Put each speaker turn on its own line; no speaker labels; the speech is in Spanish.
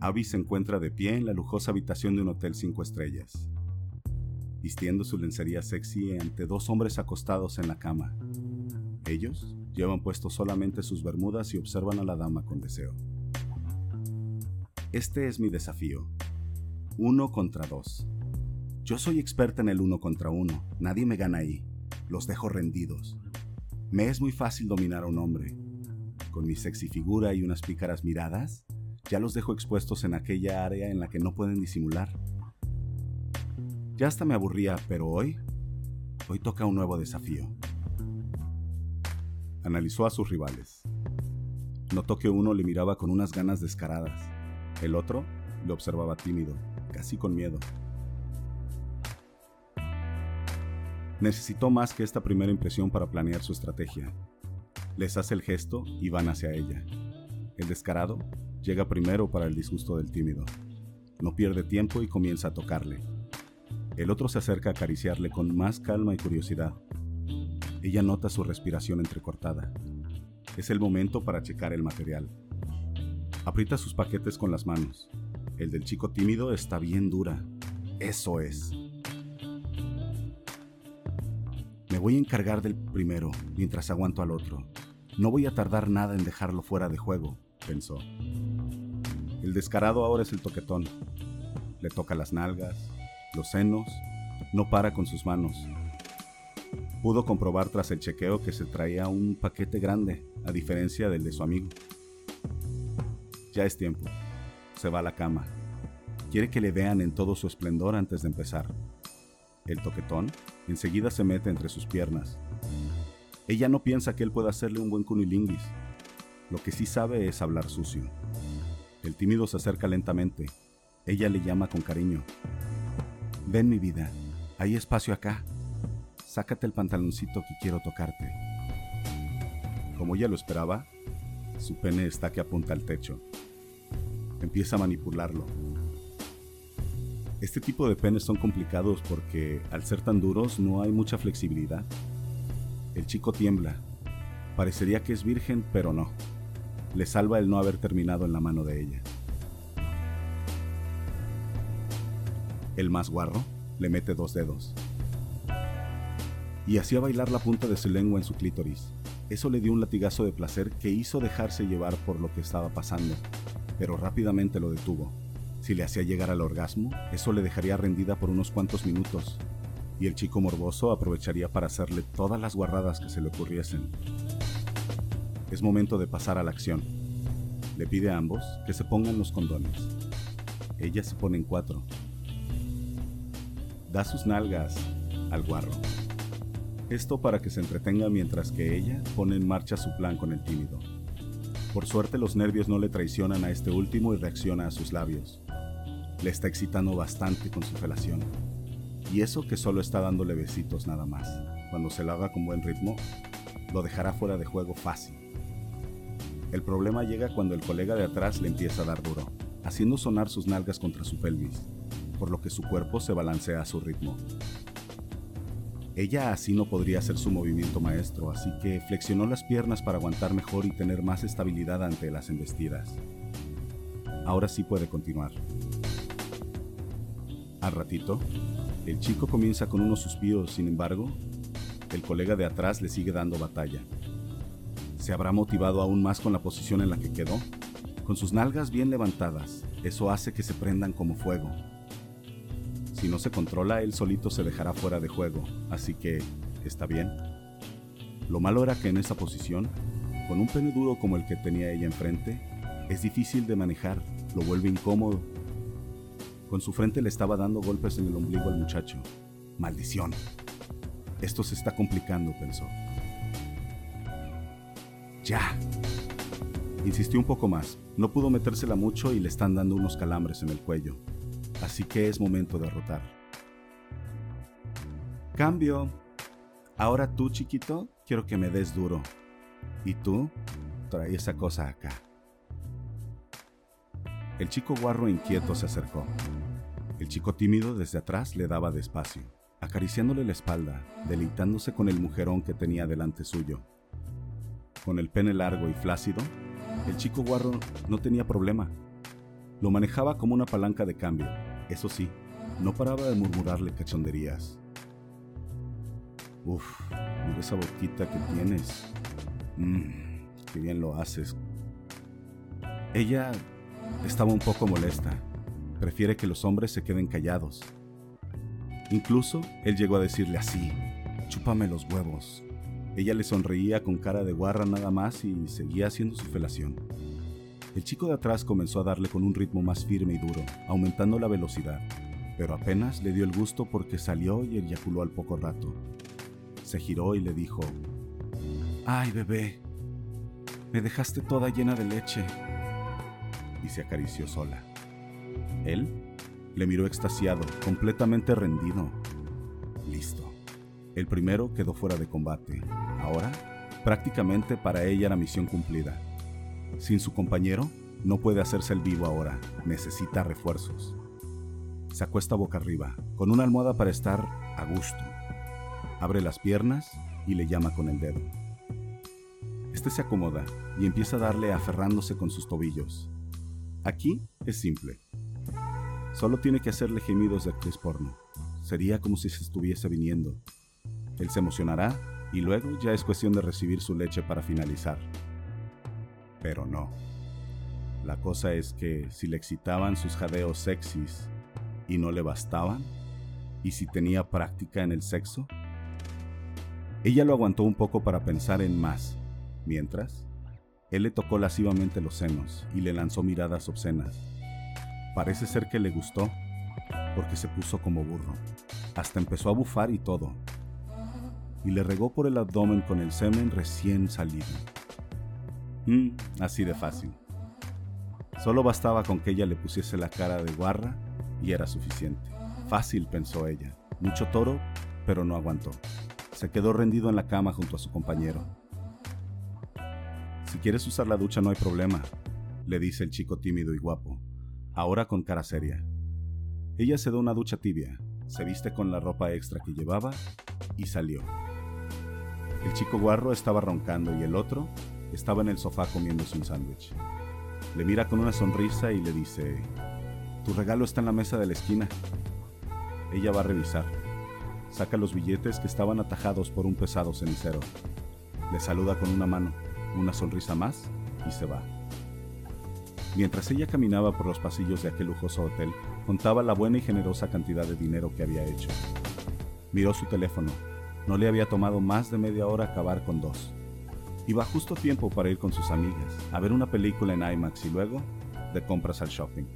Abby se encuentra de pie en la lujosa habitación de un hotel cinco estrellas, vistiendo su lencería sexy ante dos hombres acostados en la cama. Ellos llevan puesto solamente sus bermudas y observan a la dama con deseo. Este es mi desafío. Uno contra dos. Yo soy experta en el uno contra uno. Nadie me gana ahí. Los dejo rendidos. Me es muy fácil dominar a un hombre. Con mi sexy figura y unas pícaras miradas, ya los dejo expuestos en aquella área en la que no pueden disimular. Ya hasta me aburría, pero hoy, hoy toca un nuevo desafío. Analizó a sus rivales. Notó que uno le miraba con unas ganas descaradas. El otro le observaba tímido, casi con miedo. Necesitó más que esta primera impresión para planear su estrategia. Les hace el gesto y van hacia ella. El descarado llega primero para el disgusto del tímido. No pierde tiempo y comienza a tocarle. El otro se acerca a acariciarle con más calma y curiosidad. Ella nota su respiración entrecortada. Es el momento para checar el material. Aprieta sus paquetes con las manos. El del chico tímido está bien dura. Eso es. Me voy a encargar del primero mientras aguanto al otro. No voy a tardar nada en dejarlo fuera de juego, pensó. El descarado ahora es el toquetón. Le toca las nalgas, los senos, no para con sus manos. Pudo comprobar tras el chequeo que se traía un paquete grande, a diferencia del de su amigo. Ya es tiempo. Se va a la cama. Quiere que le vean en todo su esplendor antes de empezar. El toquetón enseguida se mete entre sus piernas. Ella no piensa que él pueda hacerle un buen cunilinguis. Lo que sí sabe es hablar sucio. El tímido se acerca lentamente. Ella le llama con cariño. Ven mi vida, hay espacio acá. Sácate el pantaloncito que quiero tocarte. Como ella lo esperaba, su pene está que apunta al techo. Empieza a manipularlo, este tipo de penes son complicados porque al ser tan duros no hay mucha flexibilidad. El chico tiembla. Parecería que es virgen, pero no. Le salva el no haber terminado en la mano de ella. El más guarro le mete dos dedos. Y hacía bailar la punta de su lengua en su clítoris. Eso le dio un latigazo de placer que hizo dejarse llevar por lo que estaba pasando, pero rápidamente lo detuvo. Si le hacía llegar al orgasmo, eso le dejaría rendida por unos cuantos minutos, y el chico morboso aprovecharía para hacerle todas las guarradas que se le ocurriesen. Es momento de pasar a la acción. Le pide a ambos que se pongan los condones. Ella se pone en cuatro. Da sus nalgas al guarro. Esto para que se entretenga mientras que ella pone en marcha su plan con el tímido. Por suerte los nervios no le traicionan a este último y reacciona a sus labios le está excitando bastante con su felación. Y eso que solo está dándole besitos nada más. Cuando se lo haga con buen ritmo, lo dejará fuera de juego fácil. El problema llega cuando el colega de atrás le empieza a dar duro, haciendo sonar sus nalgas contra su pelvis, por lo que su cuerpo se balancea a su ritmo. Ella así no podría hacer su movimiento maestro, así que flexionó las piernas para aguantar mejor y tener más estabilidad ante las embestidas. Ahora sí puede continuar. Al ratito, el chico comienza con unos suspiros, sin embargo, el colega de atrás le sigue dando batalla. ¿Se habrá motivado aún más con la posición en la que quedó? Con sus nalgas bien levantadas, eso hace que se prendan como fuego. Si no se controla, él solito se dejará fuera de juego, así que está bien. Lo malo era que en esa posición, con un pene duro como el que tenía ella enfrente, es difícil de manejar, lo vuelve incómodo con su frente le estaba dando golpes en el ombligo al muchacho. Maldición. Esto se está complicando, pensó. Ya. Insistió un poco más. No pudo metérsela mucho y le están dando unos calambres en el cuello. Así que es momento de rotar. Cambio. Ahora tú, chiquito, quiero que me des duro. Y tú, trae esa cosa acá. El chico guarro inquieto se acercó. El chico tímido desde atrás le daba despacio, acariciándole la espalda, deleitándose con el mujerón que tenía delante suyo. Con el pene largo y flácido, el chico guarro no tenía problema. Lo manejaba como una palanca de cambio. Eso sí, no paraba de murmurarle cachonderías. Uf, mira esa boquita que tienes. Mmm, qué bien lo haces. Ella estaba un poco molesta. Prefiere que los hombres se queden callados. Incluso él llegó a decirle así, chúpame los huevos. Ella le sonreía con cara de guarra nada más y seguía haciendo su felación. El chico de atrás comenzó a darle con un ritmo más firme y duro, aumentando la velocidad, pero apenas le dio el gusto porque salió y eyaculó al poco rato. Se giró y le dijo, ¡Ay, bebé! Me dejaste toda llena de leche. Y se acarició sola. Él le miró extasiado, completamente rendido. Listo. El primero quedó fuera de combate. Ahora, prácticamente para ella la misión cumplida. Sin su compañero, no puede hacerse el vivo ahora. Necesita refuerzos. Se acuesta boca arriba, con una almohada para estar a gusto. Abre las piernas y le llama con el dedo. Este se acomoda y empieza a darle aferrándose con sus tobillos. Aquí es simple. Solo tiene que hacerle gemidos de actriz porno. Sería como si se estuviese viniendo. Él se emocionará y luego ya es cuestión de recibir su leche para finalizar. Pero no. La cosa es que si le excitaban sus jadeos sexys y no le bastaban, y si tenía práctica en el sexo, ella lo aguantó un poco para pensar en más, mientras él le tocó lascivamente los senos y le lanzó miradas obscenas. Parece ser que le gustó, porque se puso como burro. Hasta empezó a bufar y todo. Y le regó por el abdomen con el semen recién salido. Mm, así de fácil. Solo bastaba con que ella le pusiese la cara de guarra y era suficiente. Fácil, pensó ella. Mucho toro, pero no aguantó. Se quedó rendido en la cama junto a su compañero. Si quieres usar la ducha no hay problema, le dice el chico tímido y guapo, ahora con cara seria. Ella se da una ducha tibia, se viste con la ropa extra que llevaba y salió. El chico guarro estaba roncando y el otro estaba en el sofá comiéndose un sándwich. Le mira con una sonrisa y le dice, tu regalo está en la mesa de la esquina. Ella va a revisar. Saca los billetes que estaban atajados por un pesado cenicero. Le saluda con una mano una sonrisa más y se va. Mientras ella caminaba por los pasillos de aquel lujoso hotel, contaba la buena y generosa cantidad de dinero que había hecho. Miró su teléfono. No le había tomado más de media hora acabar con dos. Iba justo tiempo para ir con sus amigas, a ver una película en IMAX y luego de compras al shopping.